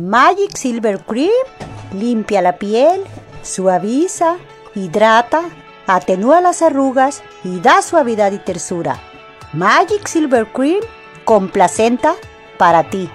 Magic Silver Cream limpia la piel, suaviza, hidrata, atenúa las arrugas y da suavidad y tersura. Magic Silver Cream complacenta para ti.